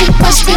super